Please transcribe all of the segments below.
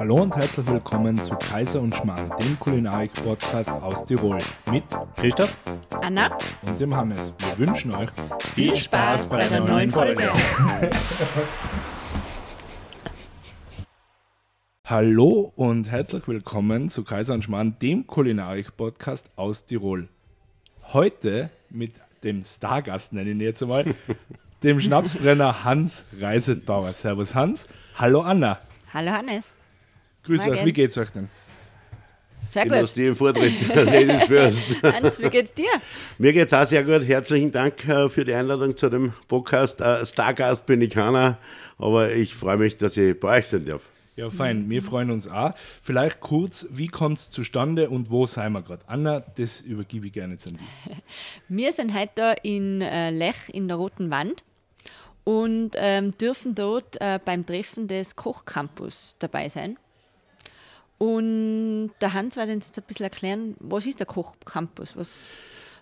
Hallo und herzlich willkommen zu Kaiser und Schmarrn, dem Kulinarik-Podcast aus Tirol. Mit Christoph, Anna und dem Hannes. Wir wünschen euch viel Spaß bei der neuen Folge. Hallo und herzlich willkommen zu Kaiser und Schmarrn, dem Kulinarik-Podcast aus Tirol. Heute mit dem Stargast, nenne ich ihn jetzt einmal, dem Schnapsbrenner Hans Reisetbauer. Servus Hans. Hallo Anna. Hallo Hannes. Grüß Morgen. euch, wie geht's euch denn? Sehr Ich gut. lasse dir den Vortritt. Ladies first. Hans, wie geht's dir? Mir geht's auch sehr gut. Herzlichen Dank äh, für die Einladung zu dem Podcast. Äh, Stargast bin ich keiner, aber ich freue mich, dass ich bei euch sein darf. Ja, fein. Wir freuen uns auch. Vielleicht kurz, wie kommt es zustande und wo sind wir gerade? Anna, das übergebe ich gerne zu dir. Wir sind heute da in äh, Lech in der Roten Wand und ähm, dürfen dort äh, beim Treffen des Kochcampus dabei sein. Und der Hans wird uns jetzt ein bisschen erklären, was ist der Kochcampus? Was,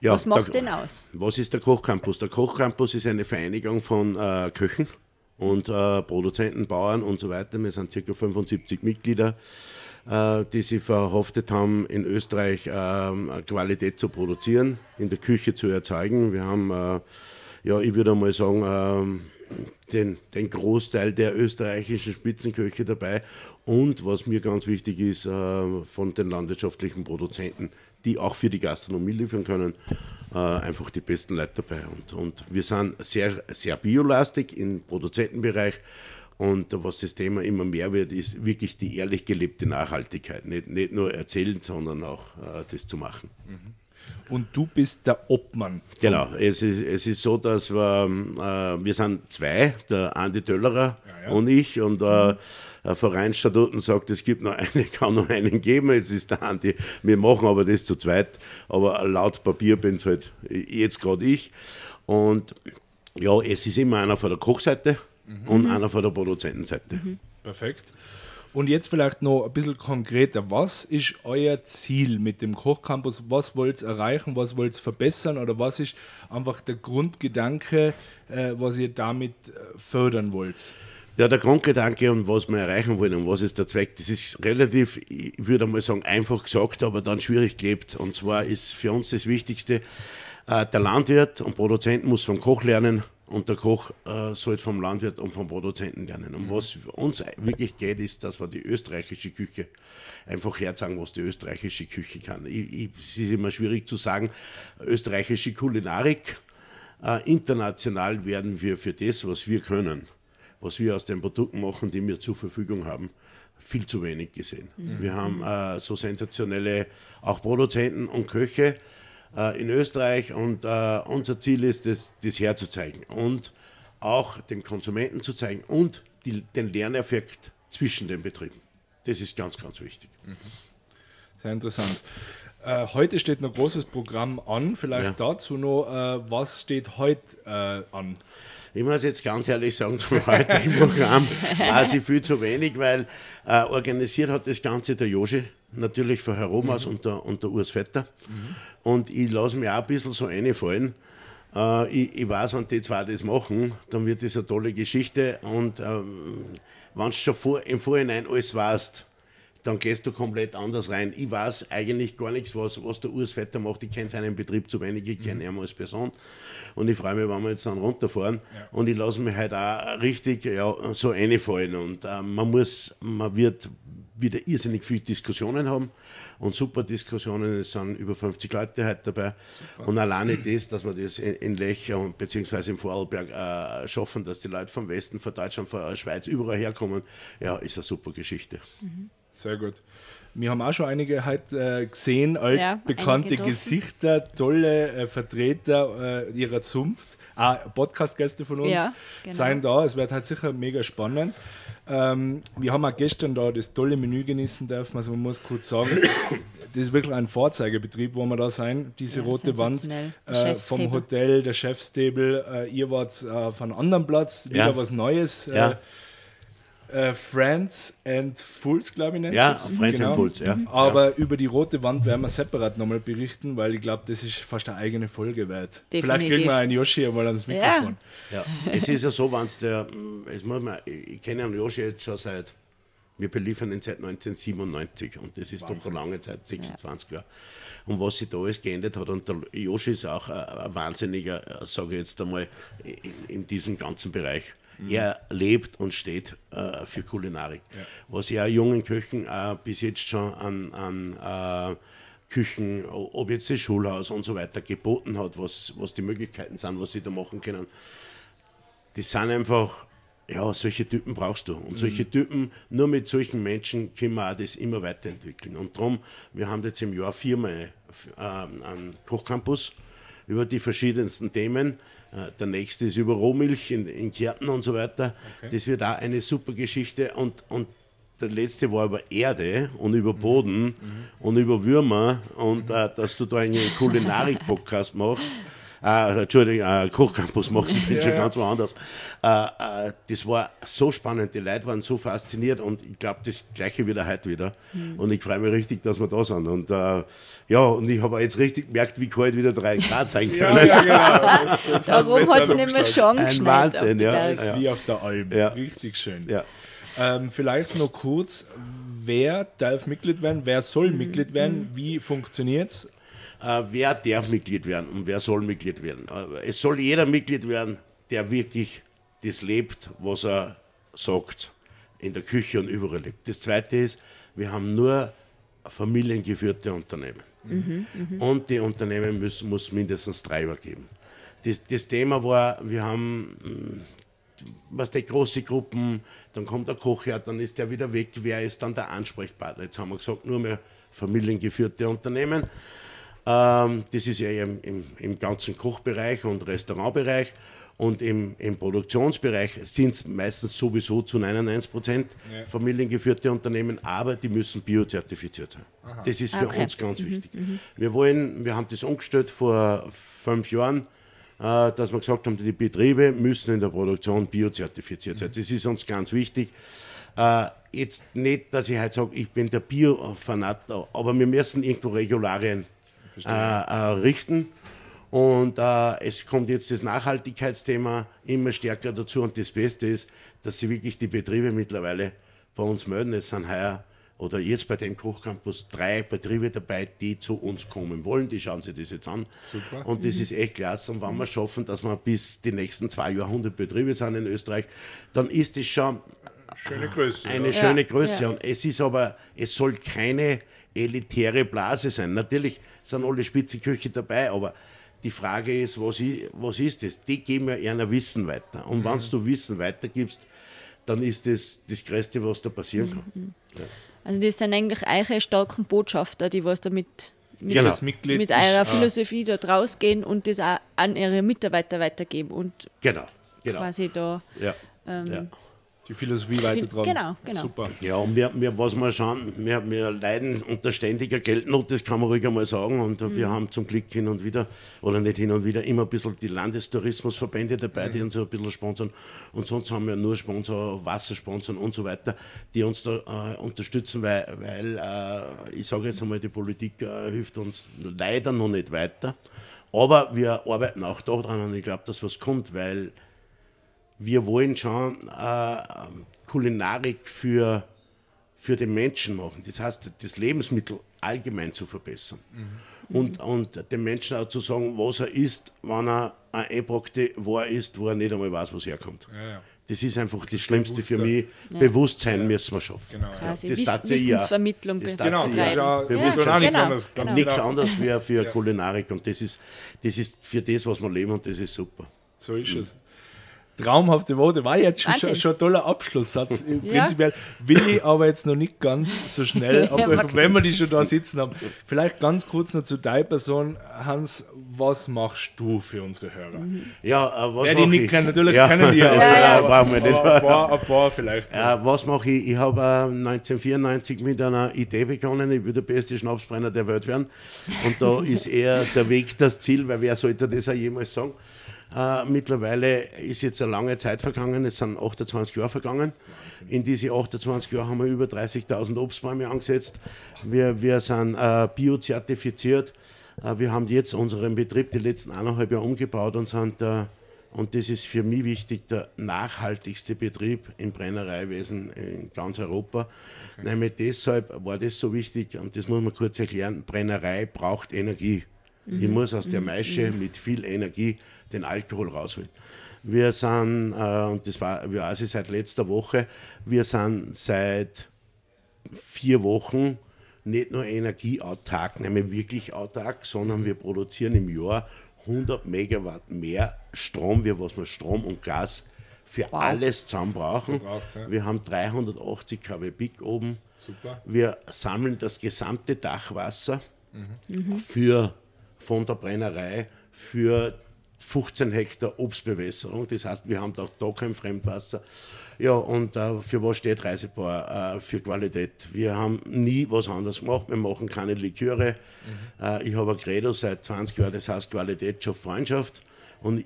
Ja, was macht der- den aus? Was ist der Kochcampus? Der Kochcampus ist eine Vereinigung von äh, Köchen und äh, Produzenten, Bauern und so weiter. Wir sind ca. 75 Mitglieder, äh, die sich verhaftet haben, in Österreich ähm, Qualität zu produzieren, in der Küche zu erzeugen. Wir haben, äh, ja, ich würde mal sagen, ähm, den, den Großteil der österreichischen Spitzenköche dabei und was mir ganz wichtig ist, äh, von den landwirtschaftlichen Produzenten, die auch für die Gastronomie liefern können, äh, einfach die besten Leute dabei. Und, und wir sind sehr, sehr biolastig im Produzentenbereich. Und was das Thema immer mehr wird, ist wirklich die ehrlich gelebte Nachhaltigkeit. Nicht, nicht nur erzählen, sondern auch äh, das zu machen. Und du bist der Obmann. Genau, es ist, es ist so, dass wir, äh, wir sind zwei, der Andi Döllerer Ja, ja. und ich und äh, ein Vereinsstatuten sagt, es gibt noch einen, kann noch einen geben, jetzt ist der Andi, wir machen aber das zu zweit, aber laut Papier bin es halt jetzt gerade ich und ja, es ist immer einer von der Kochseite und einer von der Produzentenseite. Perfekt. Und jetzt vielleicht noch ein bisschen konkreter. Was ist euer Ziel mit dem Kochcampus? Was wollt ihr erreichen? Was wollt ihr verbessern? Oder was ist einfach der Grundgedanke, äh, was ihr damit äh, fördern wollt? Ja, der Grundgedanke und was wir erreichen wollen und was ist der Zweck, das ist relativ, ich würde mal sagen, einfach gesagt, aber dann schwierig gelebt. Und zwar ist für uns das Wichtigste, äh, der Landwirt und Produzent muss vom Koch lernen und der Koch äh, sollte vom Landwirt und vom Produzenten lernen. Und was für uns wirklich geht, ist, dass wir die österreichische Küche einfach herzeigen, was die österreichische Küche kann. Ich, ich, es ist immer schwierig zu sagen, österreichische Kulinarik, äh, international werden wir für das, was wir können, was wir aus den Produkten machen, die wir zur Verfügung haben, viel zu wenig gesehen. Wir haben äh, so sensationelle auch Produzenten und Köche äh, in Österreich und äh, unser Ziel ist es, das herzuzeigen und auch dem Konsumenten zu zeigen und die, den Lerneffekt zwischen den Betrieben. Das ist ganz, ganz wichtig. Sehr interessant. Äh, heute steht noch ein großes Programm an. Vielleicht Ja. dazu noch, äh, was steht heute äh, an? Ich muss jetzt ganz ehrlich sagen, zum heutigen Programm weiß ich viel zu wenig, weil äh, organisiert hat das Ganze der Joshi, natürlich von Herr Romas und, der, und der Urs Vetter. Und ich lasse mich auch ein bisschen so einfallen. Äh, ich, ich weiß, wenn die zwei das machen, dann wird das eine tolle Geschichte. Und ähm, wenn du schon vor, im Vorhinein alles weißt, dann gehst du komplett anders rein. Ich weiß eigentlich gar nichts, was, was der Urs Vetter macht. Ich kenne seinen Betrieb zu wenig, ich kenne ihn als Person. Und ich freue mich, wenn wir jetzt dann runterfahren. Und ich lasse mich halt auch richtig ja, so einfallen. Und äh, man muss, man wird wieder irrsinnig viele Diskussionen haben und super Diskussionen. Es sind über 50 Leute heute dabei. Und alleine das, dass wir das in, Lech und beziehungsweise im Vorarlberg äh, schaffen, dass die Leute vom Westen, von Deutschland, von der Schweiz überall herkommen, ja, ist eine super Geschichte. Sehr gut. Wir haben auch schon einige heute äh, gesehen, Ja, altbekannte getroffen. Gesichter, tolle äh, Vertreter äh, ihrer Zunft. Auch Podcast-Gäste von uns Ja, genau. seien da. Es wird halt sicher mega spannend. Ähm, wir haben auch gestern da das tolle Menü genießen dürfen. Also man muss kurz sagen, das ist wirklich ein Vorzeigebetrieb, wo wir da sein. Diese Ja, rote Wand äh, vom Hotel, der Chefstable. Äh, ihr wart äh, auf einem anderen Platz, wieder Ja. was Neues. Äh, Ja. Äh, Friends and Fools, glaube ich, nennt Ja, sich's. Friends and Fools, ja. Aber über die rote Wand werden wir separat nochmal berichten, weil ich glaube, das ist fast eine eigene Folge wert. Vielleicht Definitiv. kriegen wir einen Yoshi einmal ans Mikrofon. Ja, es ist ja so, wenn es der, es muss man, ich kenne den Joshi jetzt schon seit Wir beliefern ihn seit 1997 und das ist doch eine lange Zeit, 26 Jahre. Und was sich da alles geändert hat, und der Joshi ist auch ein, ein wahnsinniger, sage ich jetzt einmal, in, in diesem ganzen Bereich. Er lebt und steht äh, für Kulinarik. Was ja jungen Köchen äh, bis jetzt schon an, an äh, Küchen, ob jetzt das Schulhaus und so weiter geboten hat, was, was die Möglichkeiten sind, was sie da machen können. Das sind einfach, ja, solche Typen brauchst du. Und solche Typen, nur mit solchen Menschen können wir auch das immer weiterentwickeln. Und darum, wir haben jetzt im Jahr viermal äh, einen Kochcampus über die verschiedensten Themen. Äh, Der nächste ist über Rohmilch in, in Kärnten und so weiter. Das wird auch eine super Geschichte. Und, und der letzte war über Erde und über Boden und über Würmer. Und äh, dass du da einen Kulinarik-Podcast machst. Äh, Entschuldigung, äh, Kochcampus machst, ich bin schon ganz woanders. Äh, äh, das war so spannend, die Leute waren so fasziniert und ich glaube, das Gleiche wieder heute wieder. Und ich freue mich richtig, dass wir da sind. Und äh, ja, und ich habe jetzt richtig gemerkt, wie kalt wieder drei Grad sein können. Ja, ja, genau. Darum hat es nicht mehr schon Ein. Wahnsinn, ja. Ist wie auf der Alm. Ja. Richtig schön. Ja. Ähm, vielleicht noch kurz, wer darf Mitglied werden, wer soll Mitglied werden, wie funktioniert es? Äh, wer darf Mitglied werden und wer soll Mitglied werden? Äh, Es soll jeder Mitglied werden, der wirklich das lebt, was er sagt, in der Küche und überall lebt. Das Zweite ist, wir haben nur familiengeführte Unternehmen. Und die Unternehmen müssen muss mindestens drei übergeben. Das, das Thema war, wir haben mm, was die große Gruppen, dann kommt der Koch her, dann ist der wieder weg, wer ist dann der Ansprechpartner? Jetzt haben wir gesagt, nur mehr familiengeführte Unternehmen. Ähm, das ist ja im, im, im ganzen Kochbereich und Restaurantbereich. Und im, im Produktionsbereich sind es meistens sowieso zu 99 Prozent Ja. familiengeführte Unternehmen, aber die müssen biozertifiziert sein. Das ist für Okay. uns ganz wichtig. Wir wollen, wir haben das umgestellt vor fünf Jahren, äh, dass wir gesagt haben, die Betriebe müssen in der Produktion biozertifiziert sein. Das ist uns ganz wichtig. Äh, jetzt nicht, dass ich halt sage, ich bin der Bio-Fanat, aber wir müssen irgendwo Regularien äh, äh, richten. Und äh, es kommt jetzt das Nachhaltigkeitsthema immer stärker dazu. Und das Beste ist, dass sich wirklich die Betriebe mittlerweile bei uns melden. Es sind heuer oder jetzt bei dem Kochcampus drei Betriebe dabei, die zu uns kommen wollen. Die schauen sich das jetzt an. Super. Und das ist echt klasse. Und wenn wir schaffen, dass wir bis die nächsten zwei 100 Betriebe sind in Österreich, dann ist das schon Schöne Größe. eine oder? schöne Ja, Größe. ja. Und es ist aber, es soll keine elitäre Blase sein. Natürlich sind alle Spitzenköche dabei, aber die Frage ist, was, was ist das? Die geben ja eher Wissen weiter. Und wenn du Wissen weitergibst, dann ist das das Größte, was da passieren kann. Also das sind eigentlich eure starken Botschafter, die was damit mit, Genau. Das Mitglied mit ist, eurer äh, Philosophie da rausgehen und das auch an ihre Mitarbeiter weitergeben und Genau, genau. quasi da Ja. ja. Die Philosophie weitertragen. Genau, genau. Super. Ja, und wir, wir, was wir schauen, wir, wir leiden unter ständiger Geldnot, das kann man ruhig einmal sagen. Und wir haben zum Glück hin und wieder, oder nicht hin und wieder, immer ein bisschen die Landestourismusverbände dabei, die uns so ein bisschen sponsern. Und sonst haben wir nur Sponsor, Wassersponsoren und so weiter, die uns da äh, unterstützen, weil, weil äh, ich sage jetzt einmal, die Politik äh, hilft uns leider noch nicht weiter. Aber wir arbeiten auch daran und ich glaube, dass was kommt, weil wir wollen schon äh, Kulinarik für, für den Menschen machen. Das heißt, das Lebensmittel allgemein zu verbessern. Und, und dem Menschen auch zu sagen, was er isst, wenn er ein einpackte Ware isst, wo er nicht einmal weiß, wo es herkommt. Ja, ja. Das ist einfach das Schlimmste für mich. Ja. Bewusstsein müssen wir schaffen. Genau. quasi das Wiss, ja. Wissensvermittlung Das Genau, das ist ja, auch nichts Genau, anderes. Genau. Nichts anderes wäre für Kulinarik und das ist, das ist für das, was wir leben und das ist super. So ist es. Traumhafte Worte, war jetzt schon, schon, schon ein toller Abschlusssatz. Ja. Prinzipiell will ich aber jetzt noch nicht ganz so schnell, aber Magst wenn wir die schon da sitzen haben, vielleicht ganz kurz noch zu deiner Person. Hans, was machst du für unsere Hörer? Ja, äh, was Wer die mach nicht ich? kennen, natürlich ja. kennen die ja, aber, ja, aber, nicht. aber ein, paar, ein paar vielleicht. Äh, was mache ich? Ich habe äh, 1994 mit einer Idee begonnen, ich will der beste Schnapsbrenner der Welt werden. Und da ist eher der Weg das Ziel, weil wer sollte das auch jemals sagen? Äh, mittlerweile ist jetzt eine lange Zeit vergangen, es sind 28 Jahre vergangen. In diese 28 Jahre haben wir über 30.000 Obstbäume angesetzt. Wir, wir sind äh, biozertifiziert. Äh, wir haben jetzt unseren Betrieb die letzten eineinhalb Jahre umgebaut und sind der Und das ist für mich wichtig, der nachhaltigste Betrieb im Brennereiwesen in ganz Europa. Okay. Nämlich deshalb war das so wichtig, und das muss man kurz erklären, Brennerei braucht Energie. Mhm. Ich muss aus der mhm. Maische mhm. mit viel Energie den Alkohol rausholen. Wir sind, äh, und das war, weiß ich seit letzter Woche, wir sind seit vier Wochen nicht nur energieautark, nämlich wirklich autark, sondern wir produzieren im Jahr 100 Megawatt mehr Strom, wie was wir Strom und Gas für wow. alles zusammen brauchen. Ja. Wir haben 380 kW Peak oben. Super. Wir sammeln das gesamte Dachwasser mhm. für, von der Brennerei für 15 Hektar Obstbewässerung. Das heißt, wir haben da, da kein Fremdwasser. Ja, und äh, für was steht Reisebar? Äh, für Qualität. Wir haben nie was anderes gemacht. Wir machen keine Liköre. Mhm. Äh, ich habe ein Credo seit 20 Jahren, das heißt Qualität schafft Freundschaft. Und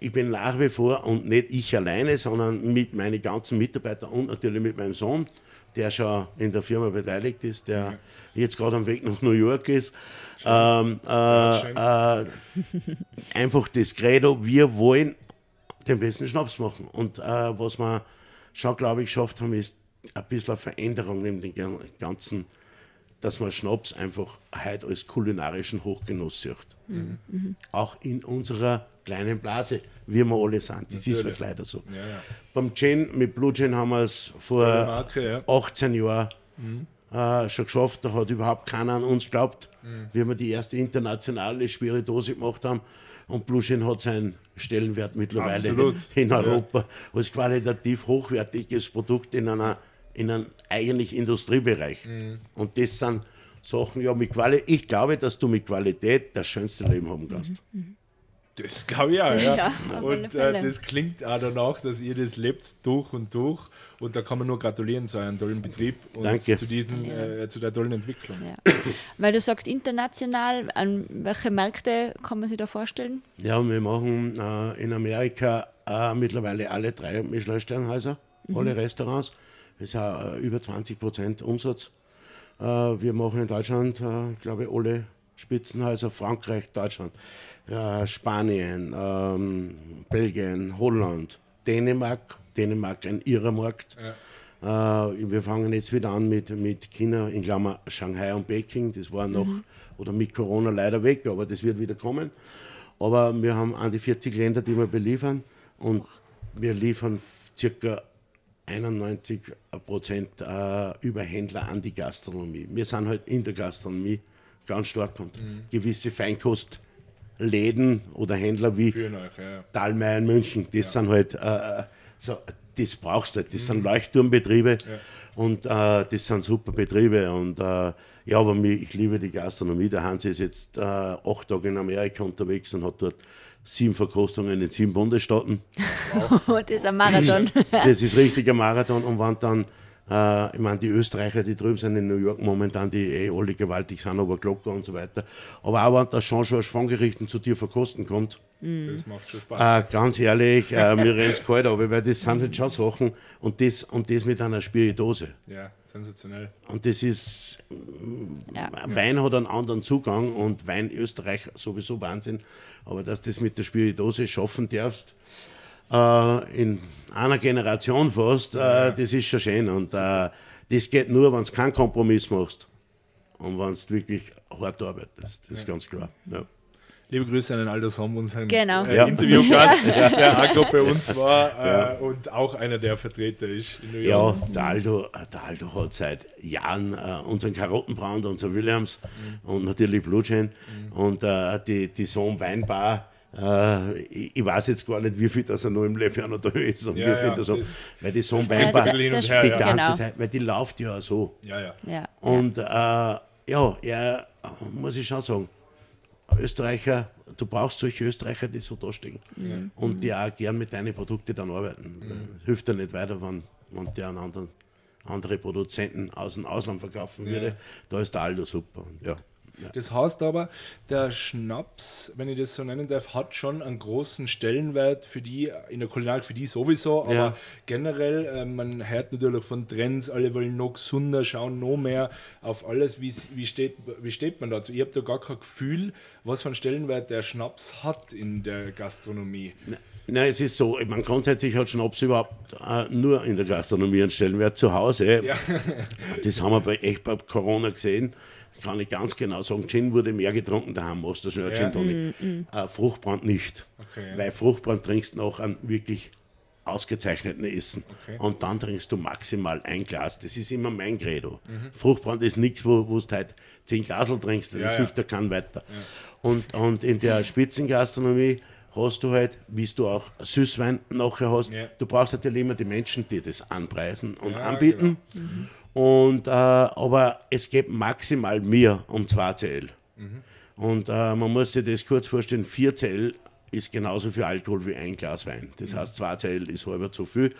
ich bin nach wie vor, und nicht ich alleine, sondern mit meinen ganzen Mitarbeitern und natürlich mit meinem Sohn, der schon in der Firma beteiligt ist, der mhm. jetzt gerade am Weg nach New York ist. Ähm, äh, äh, einfach das Credo, wir wollen den besten Schnaps machen. Und äh, was wir schon, glaube ich, geschafft haben, ist ein bisschen eine Veränderung in den ganzen, dass man Schnaps einfach heute als kulinarischen Hochgenuss sieht. Mhm. Mhm. Auch in unserer kleinen Blase, wie wir alle sind. Das Natürlich. ist halt leider so. Ja, ja. Beim Gin, mit Blue Gin haben wir es vor Marke, ja. 18 Jahren mhm. äh, schon geschafft. Da hat überhaupt keiner an uns geglaubt, mhm. wie wir die erste internationale Spiritose gemacht haben. Und Blue Gin hat seinen Stellenwert mittlerweile Absolut. in Europa als qualitativ hochwertiges Produkt in, einer, in einem eigentlich Industriebereich. Mhm. Und das sind Sachen, ja, mit Qualität. Ich glaube, dass du mit Qualität das schönste Leben haben kannst. Mhm. Das glaube ich auch, ja. ja und äh, das klingt auch danach, dass ihr das lebt durch und durch. Und da kann man nur gratulieren zu einem tollen Betrieb und Danke. Zu, diesen, ja. äh, zu der tollen Entwicklung. Ja. Weil du sagst international, an welche Märkte kann man sich da vorstellen? Ja, wir machen äh, in Amerika äh, mittlerweile alle drei Michelin-Sternhäuser, mhm. alle Restaurants. Das ist auch äh, über 20 Prozent Umsatz. Äh, wir machen in Deutschland, glaube ich, alle Spitzenhäuser, Frankreich, Deutschland äh, Spanien, ähm, Belgien, Holland, Dänemark, Dänemark ein irrer Markt. Ja. Äh, wir fangen jetzt wieder an mit, mit China, in Klammer Shanghai und Peking. Das war noch, mhm. oder mit Corona leider weg, aber das wird wieder kommen. Aber wir haben an die 40 Länder, die wir beliefern und wir liefern circa 91 Prozent äh, über Händler an die Gastronomie. Wir sind halt in der Gastronomie ganz stark und mhm. gewisse Feinkost Läden oder Händler wie euch, ja. Dahlmeier in München. Das ja. sind halt äh, so, das brauchst du. Das mhm. sind Leuchtturmbetriebe ja. und äh, das sind super Betriebe. Und äh, ja, aber mich, ich liebe die Gastronomie. Der Hans ist jetzt äh, acht Tage in Amerika unterwegs und hat dort sieben Verkostungen in sieben Bundesstaaten. Wow. das ist ein Marathon. das ist richtig ein Marathon. Und wenn dann äh, ich meine, die Österreicher, die drüben sind in New York momentan, die eh alle gewaltig sind, aber Glocker und so weiter. Aber auch wenn das schon schon Schwangerichten zu dir verkosten kommt, das macht schon Spaß. Äh, ganz ehrlich, äh, mir rennt es kalt, aber weil das sind halt schon Sachen und das, und das mit einer Spiritose. Ja, sensationell. Und das ist, ja. Wein hat einen anderen Zugang und Wein Österreich sowieso Wahnsinn, aber dass das mit der Spiritose schaffen darfst, äh, in einer Generation fast, äh, das ist schon schön. Und äh, das geht nur, wenn du keinen Kompromiss machst und wenn du wirklich hart arbeitest. Das ist ganz klar. Ja. Liebe Grüße an den Aldo Somm, unseren genau. äh, ja. Interviewgast, ja. der auch gerade bei uns war äh, ja. und auch einer der Vertreter ist in New York. Ja, der Aldo, der Aldo hat seit Jahren äh, unseren Karottenbrand, unser Williams mhm. und natürlich Blue Chain mhm. und äh, die, die Somm Weinbar äh, ich, ich, weiß jetzt gar nicht, wie viel das er noch im Leben noch da ist und ja, wie viel ja, das, das weil die Sonnenweinbar die ganze genau. Zeit, weil die läuft ja so. Ja, ja. ja und äh, ja, er muss ich schon sagen, Österreicher, du brauchst solche Österreicher, die so da stehen mhm. und die auch gern mit deinen Produkten dann arbeiten. Mhm. Hilft ja nicht weiter, wenn, wenn der an anderen, andere Produzenten aus dem Ausland verkaufen würde. Da ist der Aldo super. Ja. Das heißt aber, der Schnaps, wenn ich das so nennen darf, hat schon einen großen Stellenwert für die, in der Kulinarik für die sowieso, aber Ja. generell, äh, man hört natürlich von Trends, alle wollen noch gesunder schauen, noch mehr auf alles. Wie, wie, steht, wie steht man dazu? Ich habe da gar kein Gefühl, was für einen Stellenwert der Schnaps hat in der Gastronomie. Nein, es ist so, ich meine, grundsätzlich hat Schnaps überhaupt äh, nur in der Gastronomie einen Stellenwert zu Hause. Ja. Das haben wir bei, echt bei Corona gesehen. Kann ich ganz genau sagen, Gin wurde mehr getrunken daheim, was das schnell Ja. Gin Tonic. Äh, Fruchtbrand nicht. Okay. Weil Fruchtbrand trinkst du nach einem wirklich ausgezeichneten Essen. Okay. Und dann trinkst du maximal ein Glas. Das ist immer mein Credo. Fruchtbrand ist nichts, wo, wo du halt zehn Glasel trinkst, das Ja, ja. hilft dir kein weiter. Und, und in der Spitzengastronomie hast du halt, wie du auch Süßwein nachher hast, Ja. du brauchst natürlich immer die Menschen, die das anpreisen und Ja, anbieten. Und, äh, aber es geht maximal mehr um 2 CL. Und äh, man muss sich das kurz vorstellen, 4 CL ist genauso viel Alkohol wie ein Glas Wein. Das heißt, 2 CL ist halber zu viel.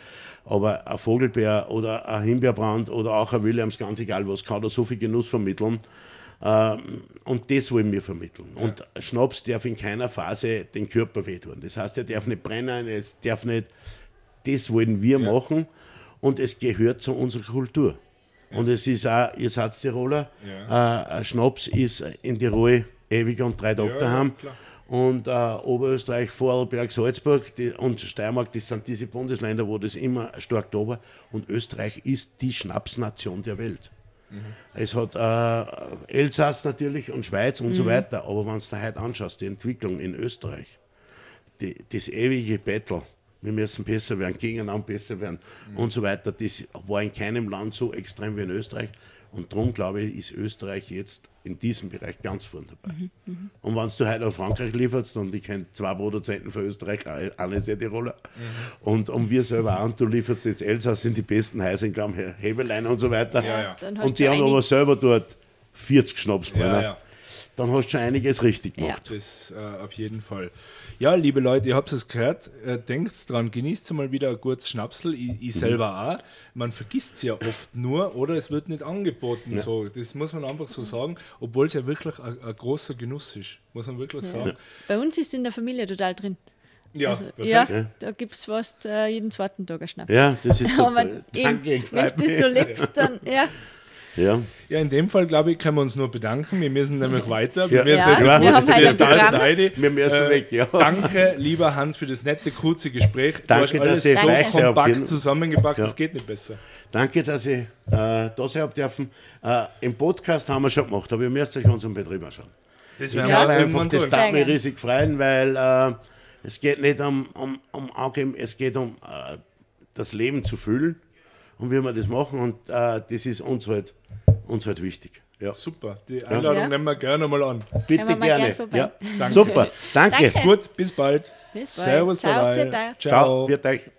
Aber ein Vogelbeer oder ein Himbeerbrand oder auch ein Williams, ganz egal was, kann da so viel Genuss vermitteln. Ähm, und das wollen wir vermitteln. Und Schnaps darf in keiner Phase den Körper wehtun. Das heißt, er darf nicht brennen, es darf nicht. Das wollen wir machen und es gehört zu unserer Kultur. Und es ist auch, ihr seid Tiroler, Ja. äh, Schnaps ist in Tirol ewig und drei Tage Ja, daheim. klar. Und äh, Oberösterreich, Vorarlberg, Salzburg die, und Steiermark, das sind diese Bundesländer, wo das immer stark da war. Und Österreich ist die Schnapsnation der Welt. Es hat äh, Elsass natürlich und Schweiz und so weiter, aber wenn du dir heute anschaust, die Entwicklung in Österreich, die, das ewige Battle, wir müssen besser werden, gegeneinander besser werden und so weiter, das war in keinem Land so extrem wie in Österreich. Und darum glaube ich, ist Österreich jetzt in diesem Bereich ganz vorne dabei. Und wenn du heute nach Frankreich lieferst, und ich kenne zwei Produzenten für Österreich, alle sehr Tiroler, und, und wir selber auch, und du lieferst jetzt Elsass in die besten Häuser, ich glaube, Hebelein und so weiter. Ja, ja. Und die haben aber selber dort 40 Schnapsbrenner. Ja, ja. Dann hast du schon einiges richtig gemacht. Das äh, auf jeden Fall. Ja, liebe Leute, ihr habt es gehört. Äh, Denkt dran, genießt mal wieder ein gutes Schnapsel. Ich, ich Mhm. selber auch. Man vergisst es ja oft nur oder es wird nicht angeboten. So. Das muss man einfach so sagen, obwohl es ja wirklich ein, ein großer Genuss ist. Muss man wirklich sagen. Bei uns ist in der Familie total drin. Ja, also, perfekt. ja, Ja. da gibt es fast äh, jeden zweiten Tag einen Schnaps. Ja, das ist Danke, ich wenn du das so lebst, dann ja. Ja. Ja, in dem Fall, glaube ich, können wir uns nur bedanken. Wir müssen nämlich weiter. Wir Ja. müssen Ja, jetzt wir kurz- haben wir starten beide. Wir müssen weg, ja. Danke, lieber Hans, für das nette, kurze Gespräch. Du Danke, hast alles dass ihr so seid, kompakt zusammengepackt, Ja. das geht nicht besser. Danke, dass ich äh, da sein habe dürfen. Äh, Im Podcast haben wir schon gemacht, aber ihr müsst euch unseren Betrieb anschauen. Das Ich werden glaube wir einfach, das darf mich riesig freuen, weil äh, es geht nicht um, um, um Angeben, es geht um äh, das Leben zu füllen und wie wir das machen und äh, das ist uns halt, uns halt wichtig. Ja. Super, die Einladung Ja. nehmen wir gerne mal an. Bitte gerne. gern ja. Danke. Super, danke. Danke. Gut, bis bald. Bis bald. Servus Ciao, dabei. Ciao, wird euch.